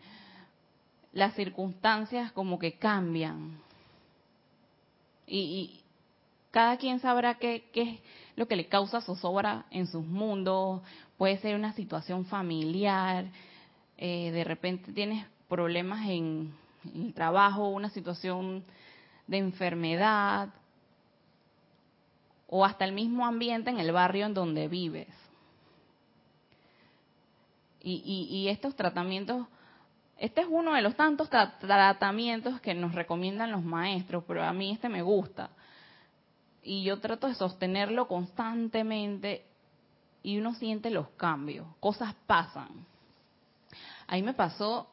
Las circunstancias como que cambian. Y, cada quien sabrá qué, es lo que le causa zozobra en sus mundos. Puede ser una situación familiar, eh, de repente tienes problemas en el trabajo, una situación de enfermedad, o hasta el mismo ambiente en el barrio en donde vives. Y, estos tratamientos, este es uno de los tantos tratamientos que nos recomiendan los maestros, pero a mí este me gusta. Y yo trato de sostenerlo constantemente y uno siente los cambios, cosas pasan. Ahí me pasó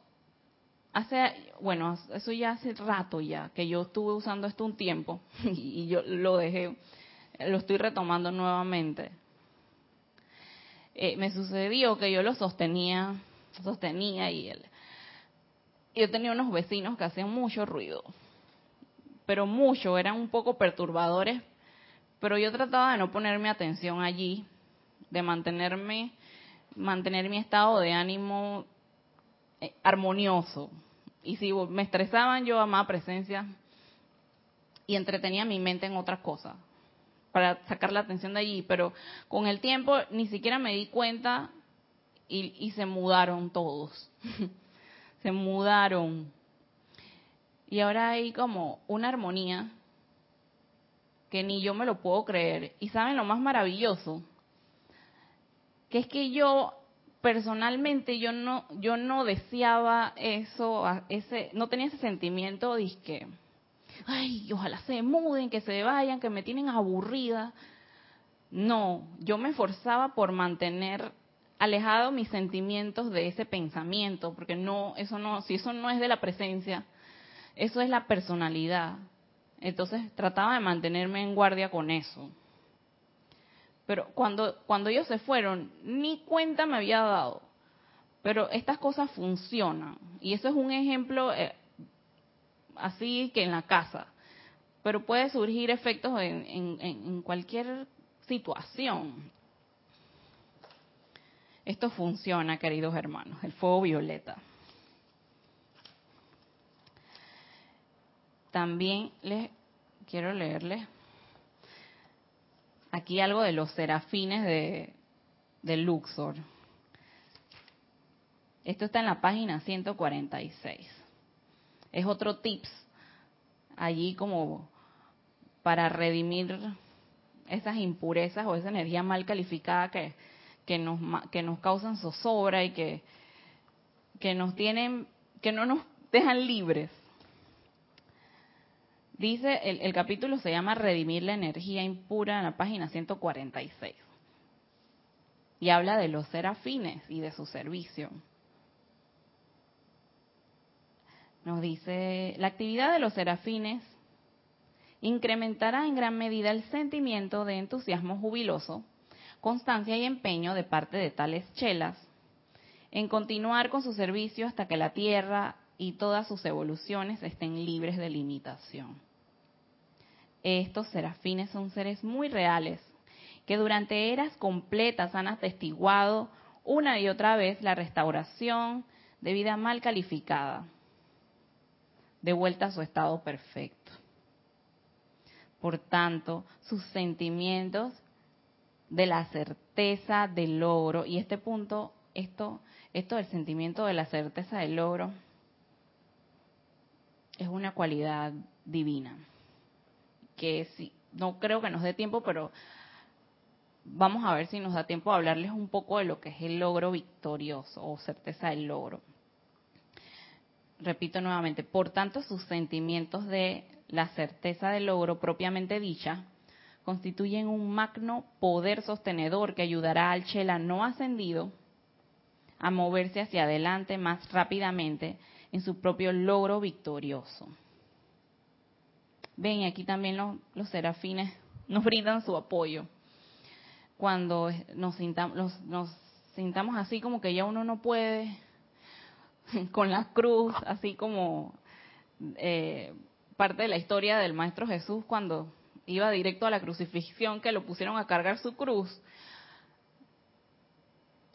hace, bueno, eso ya hace rato ya, que yo estuve usando esto un tiempo (laughs) y yo lo dejé, lo estoy retomando nuevamente eh, me sucedió que yo lo sostenía, sostenía y él, yo tenía unos vecinos que hacían mucho ruido, pero mucho, eran un poco perturbadores, pero yo trataba de no ponerme atención allí, de mantenerme, mantener mi estado de ánimo eh, armonioso. Y si me estresaban, yo amaba presencia y entretenía mi mente en otras cosas para sacar la atención de allí, pero con el tiempo ni siquiera me di cuenta y, se mudaron todos. (laughs) se mudaron. Y ahora hay como una armonía que ni yo me lo puedo creer. Y saben lo más maravilloso, que es que yo personalmente yo no yo no deseaba eso, ese no tenía ese sentimiento de que ay, ojalá se muden, que se vayan, que me tienen aburrida. No, yo me esforzaba por mantener alejado mis sentimientos de ese pensamiento, porque no, eso no, si eso no es de la presencia, eso es la personalidad. Entonces trataba de mantenerme en guardia con eso. Pero cuando, cuando ellos se fueron, ni cuenta me había dado. Pero estas cosas funcionan. Y eso es un ejemplo, eh, así que en la casa. Pero puede surgir efectos en, cualquier situación. Esto funciona, queridos hermanos, el fuego violeta. También les quiero leerles aquí algo de los serafines de, de Luxor. Esto está en la página 146. Es otro tips allí como para redimir esas impurezas o esa energía mal calificada que, que, nos, que nos causan zozobra y que, que nos tienen, que no nos dejan libres. Dice, el, el capítulo se llama Redimir la energía impura en la página 146. Y habla de los serafines y de su servicio. Nos dice, la actividad de los serafines incrementará en gran medida el sentimiento de entusiasmo jubiloso, constancia y empeño de parte de tales chelas en continuar con su servicio hasta que la Tierra y todas sus evoluciones estén libres de limitación. Estos serafines son seres muy reales, que durante eras completas han atestiguado una y otra vez la restauración de vida mal calificada, de vuelta a su estado perfecto. Por tanto, sus sentimientos de la certeza del logro, y este punto, esto, esto del sentimiento de la certeza del logro, es una cualidad divina, que si, no creo que nos dé tiempo, pero vamos a ver si nos da tiempo a hablarles un poco de lo que es el logro victorioso o certeza del logro repito nuevamente, por tanto sus sentimientos de la certeza del logro propiamente dicha constituyen un magno poder sostenedor que ayudará al Chela no ascendido a moverse hacia adelante más rápidamente en su propio logro victorioso. Ven, aquí también los, los serafines (laughs) nos brindan su apoyo. Cuando nos sintamos, nos sintamos así como que ya uno no puede, (laughs) con la cruz, así como eh, parte de la historia del Maestro Jesús cuando iba directo a la crucifixión, que lo pusieron a cargar su cruz.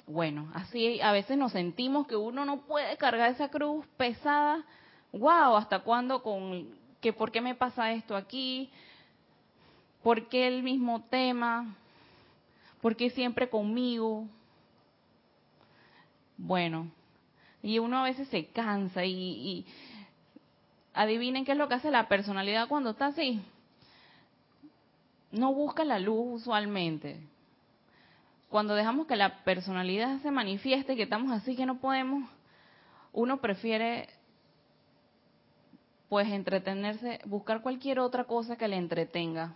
Bueno, así a veces nos sentimos que uno no puede cargar esa cruz pesada. Wow, ¿hasta cuándo con que por qué me pasa esto aquí? ¿Por qué el mismo tema? ¿Por qué siempre conmigo? Bueno, y uno a veces se cansa y, adivinen qué es lo que hace la personalidad cuando está así. No busca la luz usualmente. Cuando dejamos que la personalidad se manifieste, que estamos así que no podemos, uno prefiere pues entretenerse, buscar cualquier otra cosa que le entretenga.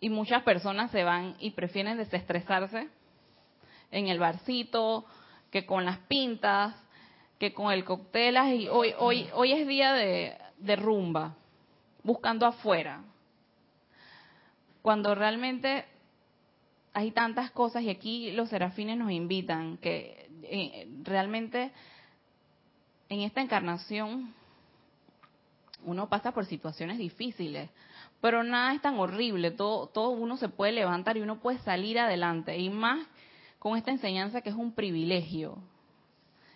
Y muchas personas se van y prefieren desestresarse en el barcito, que con las pintas, que con el cóctel. Y hoy, hoy, hoy es día de, rumba, buscando afuera. Cuando realmente hay tantas cosas y aquí los serafines nos invitan que eh, realmente en esta encarnación uno pasa por situaciones difíciles, pero nada es tan horrible, todo, todo uno se puede levantar y uno puede salir adelante y más con esta enseñanza que es un privilegio.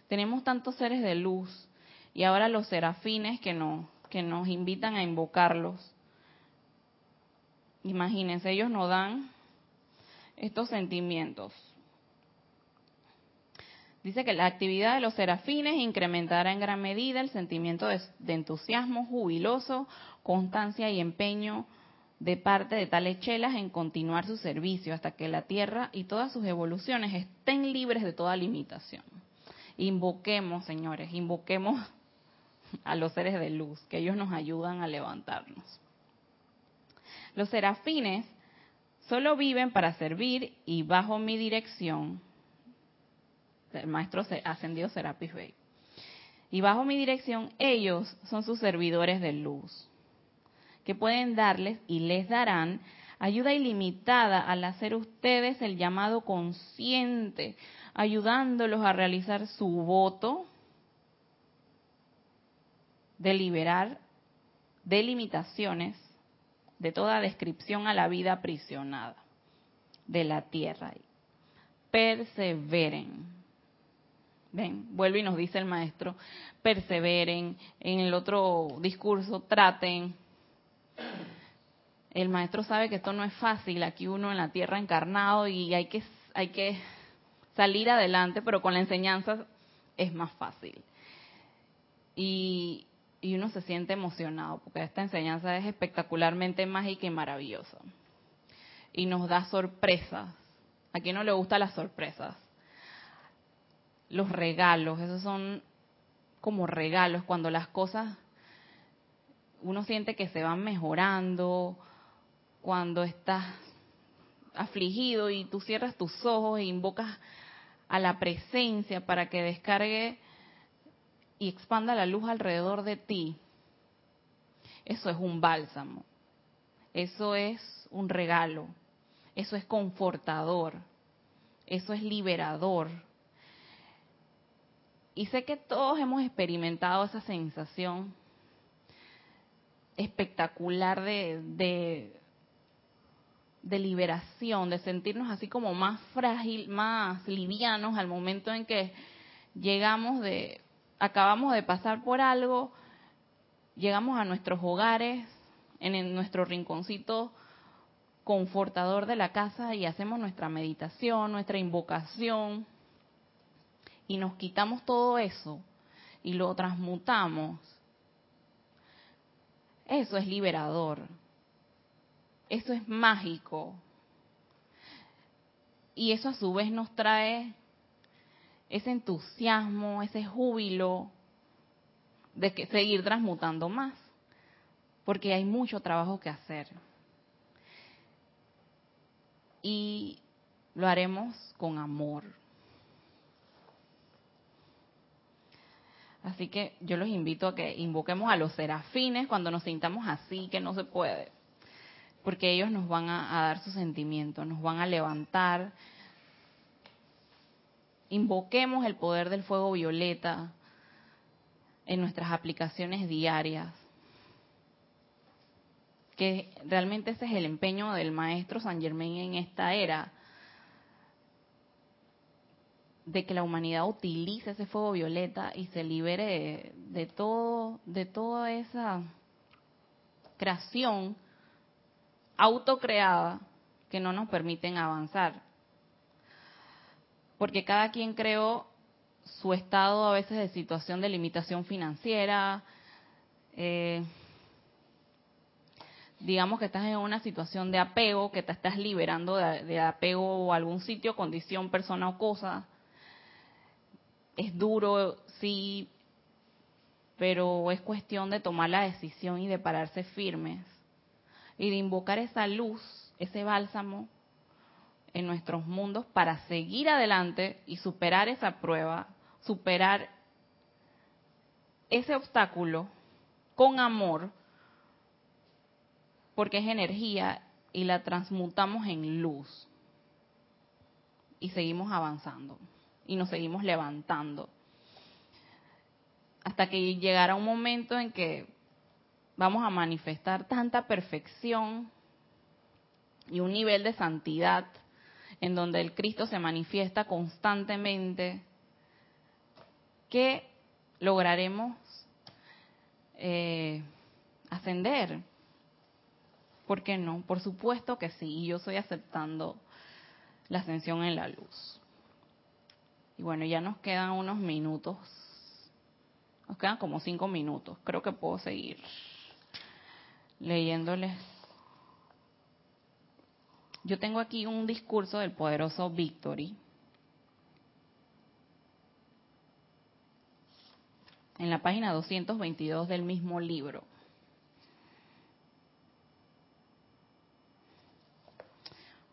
Tenemos tantos seres de luz y ahora los serafines que nos, que nos invitan a invocarlos. Imagínense, ellos nos dan estos sentimientos. Dice que la actividad de los serafines incrementará en gran medida el sentimiento de, de entusiasmo jubiloso, constancia y empeño de parte de tales chelas en continuar su servicio hasta que la Tierra y todas sus evoluciones estén libres de toda limitación. Invoquemos, señores, invoquemos a los seres de luz, que ellos nos ayudan a levantarnos. Los serafines solo viven para servir y bajo mi dirección, el maestro ascendido Serapis Bey, y bajo mi dirección ellos son sus servidores de luz que pueden darles y les darán ayuda ilimitada al hacer ustedes el llamado consciente, ayudándolos a realizar su voto de liberar de limitaciones de toda descripción a la vida aprisionada de la tierra. Perseveren. Ven, vuelve y nos dice el maestro, perseveren. En el otro discurso, traten, el maestro sabe que esto no es fácil, aquí uno en la tierra encarnado y hay que, hay que salir adelante, pero con la enseñanza es más fácil. Y, y uno se siente emocionado porque esta enseñanza es espectacularmente mágica y maravillosa. Y nos da sorpresas. ¿A quién no le gustan las sorpresas? Los regalos, esos son como regalos cuando las cosas uno siente que se van mejorando, cuando estás afligido y tú cierras tus ojos e invocas a la presencia para que descargue y expanda la luz alrededor de ti, eso es un bálsamo, eso es un regalo, eso es confortador, eso es liberador. Y sé que todos hemos experimentado esa sensación espectacular de, de, liberación, de sentirnos así como más frágil, más livianos al momento en que llegamos de, acabamos de pasar por algo, llegamos a nuestros hogares, en nuestro rinconcito confortador de la casa y hacemos nuestra meditación, nuestra invocación y nos quitamos todo eso y lo transmutamos. Eso es liberador. Eso es mágico. Y eso a su vez nos trae ese entusiasmo, ese júbilo de que seguir transmutando más, porque hay mucho trabajo que hacer. Y lo haremos con amor. Así que yo los invito a que invoquemos a los serafines cuando nos sintamos así, que no se puede porque ellos nos van a, dar sus sentimientos, nos van a levantar. Invoquemos el poder del fuego violeta en nuestras aplicaciones diarias. Que realmente ese es el empeño del maestro San Germain en esta era, de que la humanidad utilice ese fuego violeta y se libere de todo, de toda esa creación autocreada que no nos permiten avanzar. Porque cada quien creó su estado a veces de situación de limitación financiera, eh, digamos que estás en una situación de apego, que te estás liberando de, de, apego a algún sitio, condición, persona o cosa. Es duro, sí, pero es cuestión de tomar la decisión y de pararse firmes y de invocar esa luz, ese bálsamo en nuestros mundos para seguir adelante y superar esa prueba, superar ese obstáculo con amor, porque es energía y la transmutamos en luz. Y seguimos avanzando y nos seguimos levantando. Hasta que llegará un momento en que vamos a manifestar tanta perfección y un nivel de santidad en donde el Cristo se manifiesta constantemente que lograremos eh, ascender. ¿Por qué no? Por supuesto que sí, y yo estoy aceptando la ascensión en la luz. Y bueno, ya nos quedan unos minutos. Nos quedan como cinco minutos. Creo que puedo seguir leyéndoles. Yo tengo aquí un discurso del poderoso Victory. En la página 222 del mismo libro.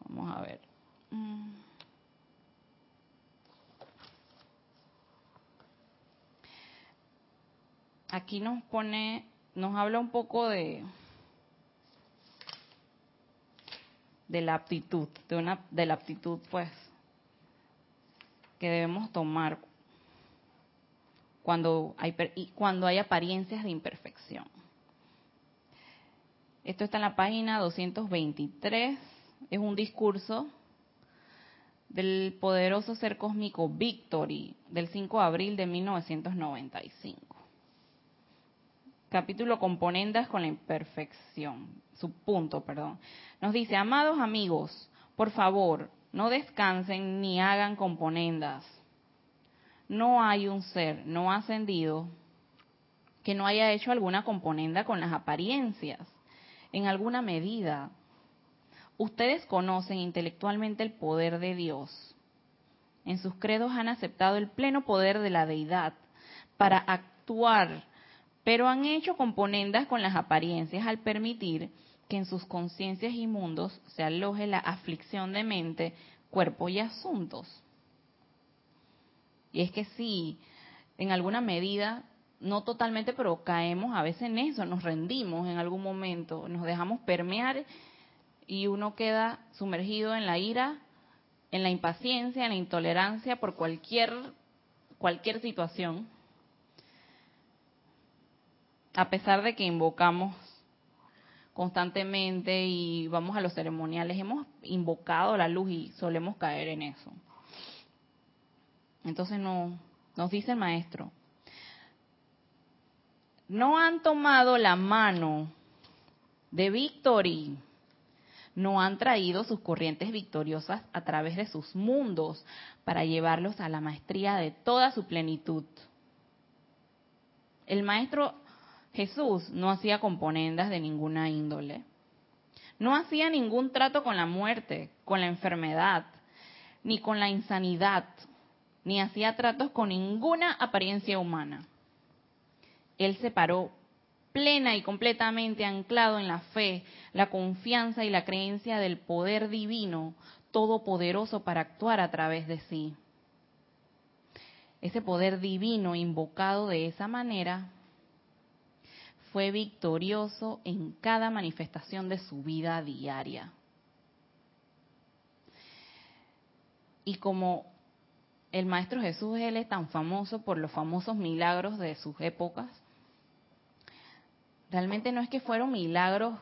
Vamos a ver. Mm. Aquí nos pone, nos habla un poco de, la aptitud, de una de la aptitud pues que debemos tomar cuando hay cuando hay apariencias de imperfección. Esto está en la página 223, es un discurso del poderoso ser cósmico Victory del 5 de abril de 1995. Capítulo Componendas con la imperfección, su punto, perdón. Nos dice, amados amigos, por favor, no descansen ni hagan componendas. No hay un ser no ascendido que no haya hecho alguna componenda con las apariencias, en alguna medida. Ustedes conocen intelectualmente el poder de Dios. En sus credos han aceptado el pleno poder de la deidad para actuar pero han hecho componendas con las apariencias al permitir que en sus conciencias y mundos se aloje la aflicción de mente, cuerpo y asuntos. Y es que sí, en alguna medida, no totalmente, pero caemos a veces en eso, nos rendimos en algún momento, nos dejamos permear y uno queda sumergido en la ira, en la impaciencia, en la intolerancia por cualquier cualquier situación a pesar de que invocamos constantemente y vamos a los ceremoniales, hemos invocado la luz y solemos caer en eso. Entonces no, nos dice el maestro, no han tomado la mano de Victory, no han traído sus corrientes victoriosas a través de sus mundos para llevarlos a la maestría de toda su plenitud. El maestro Jesús no hacía componendas de ninguna índole. No hacía ningún trato con la muerte, con la enfermedad, ni con la insanidad, ni hacía tratos con ninguna apariencia humana. Él se paró plena y completamente anclado en la fe, la confianza y la creencia del poder divino todopoderoso para actuar a través de sí. Ese poder divino invocado de esa manera fue victorioso en cada manifestación de su vida diaria. Y como el Maestro Jesús, él es tan famoso por los famosos milagros de sus épocas, realmente no es que fueron milagros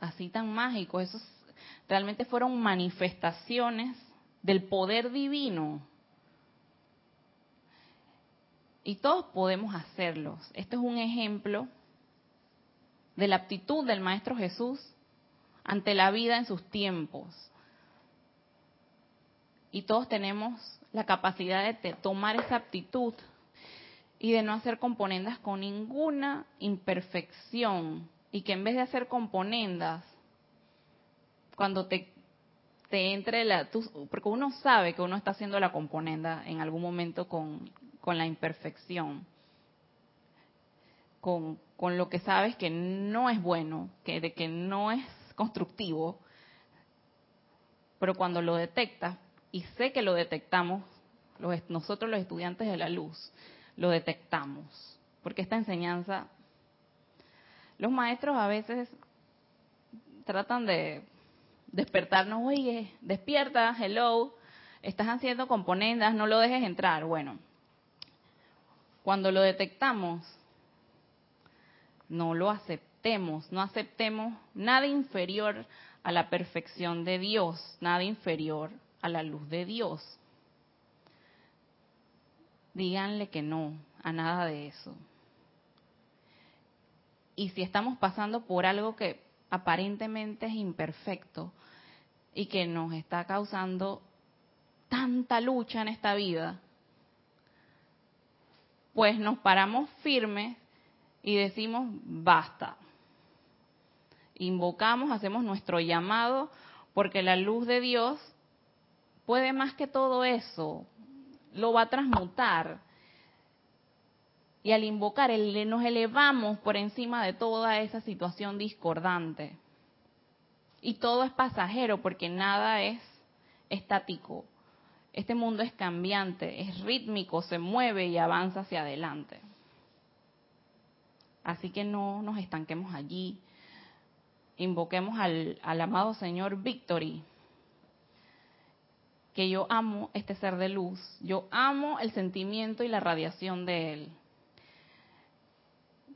así tan mágicos, esos realmente fueron manifestaciones del poder divino. Y todos podemos hacerlos. Esto es un ejemplo de la aptitud del Maestro Jesús ante la vida en sus tiempos. Y todos tenemos la capacidad de tomar esa aptitud y de no hacer componendas con ninguna imperfección. Y que en vez de hacer componendas, cuando te, te entre la... porque uno sabe que uno está haciendo la componenda en algún momento con, con la imperfección con, lo que sabes que no es bueno, que de que no es constructivo, pero cuando lo detectas, y sé que lo detectamos, los, nosotros los estudiantes de la luz, lo detectamos, porque esta enseñanza, los maestros a veces tratan de despertarnos, oye, despierta, hello, estás haciendo componendas, no lo dejes entrar. Bueno, cuando lo detectamos, no lo aceptemos, no aceptemos nada inferior a la perfección de Dios, nada inferior a la luz de Dios. Díganle que no a nada de eso. Y si estamos pasando por algo que aparentemente es imperfecto y que nos está causando tanta lucha en esta vida, pues nos paramos firmes y decimos, basta. Invocamos, hacemos nuestro llamado, porque la luz de Dios puede más que todo eso, lo va a transmutar. Y al invocar, nos elevamos por encima de toda esa situación discordante. Y todo es pasajero porque nada es estático. Este mundo es cambiante, es rítmico, se mueve y avanza hacia adelante. Así que no nos estanquemos allí. Invoquemos al, amado Señor Victory, que yo amo este ser de luz, yo amo el sentimiento y la radiación de él.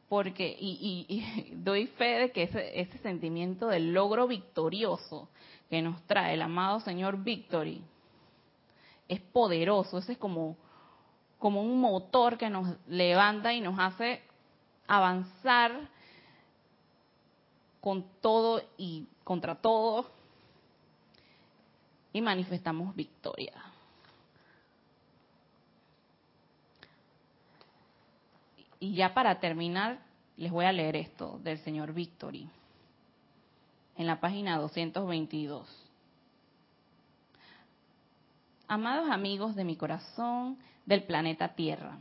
Porque, y, (laughs) doy fe de que ese, ese, sentimiento del logro victorioso que nos trae el amado Señor Victory es poderoso, ese es como, como un motor que nos levanta y nos hace avanzar con todo y contra todo y manifestamos victoria. Y ya para terminar, les voy a leer esto del señor Victory en la página 222. Amados amigos de mi corazón del planeta Tierra,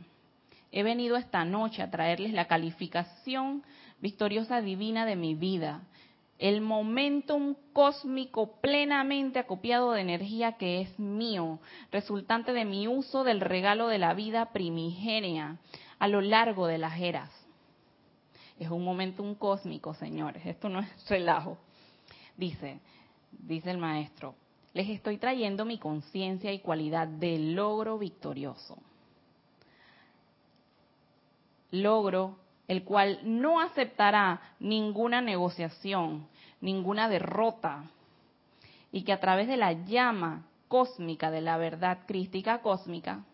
he venido esta noche a traerles la calificación victoriosa divina de mi vida, el momentum cósmico plenamente acopiado de energía que es mío, resultante de mi uso del regalo de la vida primigenia a lo largo de las eras. Es un momentum cósmico, señores, esto no es relajo. Dice, dice el maestro, les estoy trayendo mi conciencia y cualidad de logro victorioso. Logro el cual no aceptará ninguna negociación, ninguna derrota, y que a través de la llama cósmica de la verdad crística cósmica,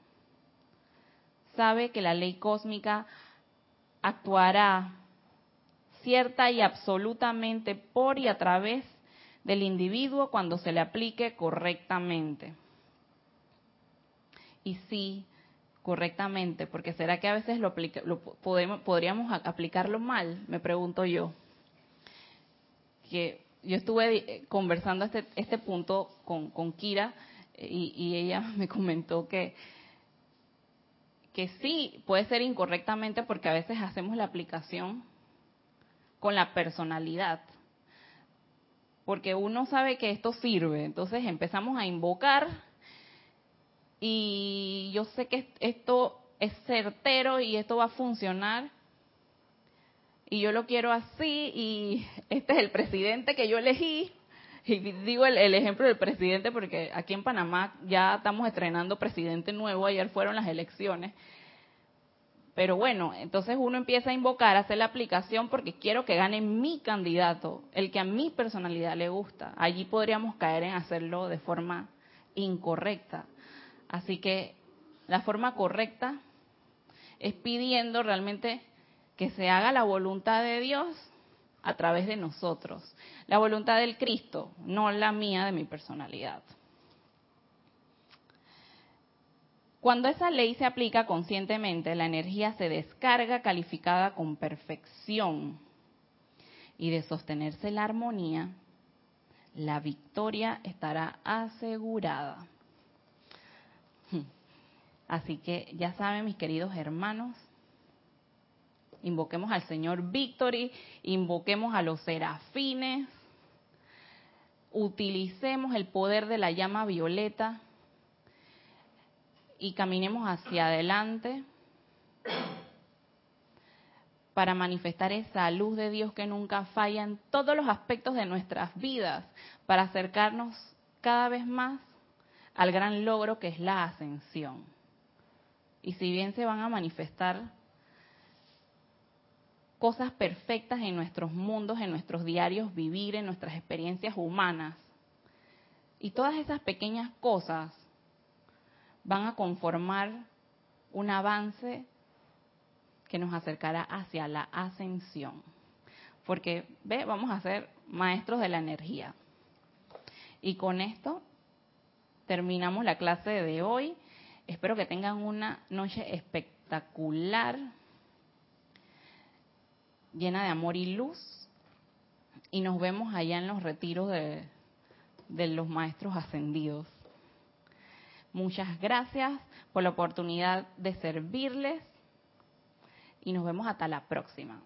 sabe que la ley cósmica actuará cierta y absolutamente por y a través del individuo cuando se le aplique correctamente. Y sí, correctamente, porque será que a veces lo, podemos, podríamos aplicarlo mal, me pregunto yo. Que yo estuve eh, conversando este, este punto con, con Kira eh, y, y, ella (laughs) me comentó que, que sí, puede ser incorrectamente porque a veces hacemos la aplicación con la personalidad porque uno sabe que esto sirve, entonces empezamos a invocar y yo sé que esto es certero y esto va a funcionar y yo lo quiero así y (laughs) este es el presidente que yo elegí y digo el, el, ejemplo del presidente porque aquí en Panamá ya estamos estrenando presidente nuevo, ayer fueron las elecciones pero bueno, entonces uno empieza a invocar, a hacer la aplicación porque quiero que gane mi candidato, el que a mi personalidad le gusta. Allí podríamos caer en hacerlo de forma incorrecta. Así que la forma correcta es pidiendo realmente que se haga la voluntad de Dios a través de nosotros. La voluntad del Cristo, no la mía de mi personalidad. Cuando esa ley se aplica conscientemente, la energía se descarga calificada con perfección. Y de sostenerse la armonía, la victoria estará asegurada. Así que ya saben, mis queridos hermanos, invoquemos al Señor Victory, invoquemos a los serafines, utilicemos el poder de la llama violeta y caminemos hacia adelante para manifestar esa luz de Dios que nunca falla en todos los aspectos de nuestras vidas, para acercarnos cada vez más al gran logro que es la ascensión. Y si bien se van a manifestar cosas perfectas en nuestros mundos, en nuestros diarios vivir, en nuestras experiencias humanas, y todas esas pequeñas cosas van a conformar un avance que nos acercará hacia la ascensión. Porque, ve, vamos a ser maestros de la energía. Y con esto terminamos la clase de hoy. Espero que tengan una noche espectacular, llena de amor y luz. Y nos vemos allá en los retiros de, los maestros ascendidos. Muchas gracias por la oportunidad de servirles y nos vemos hasta la próxima.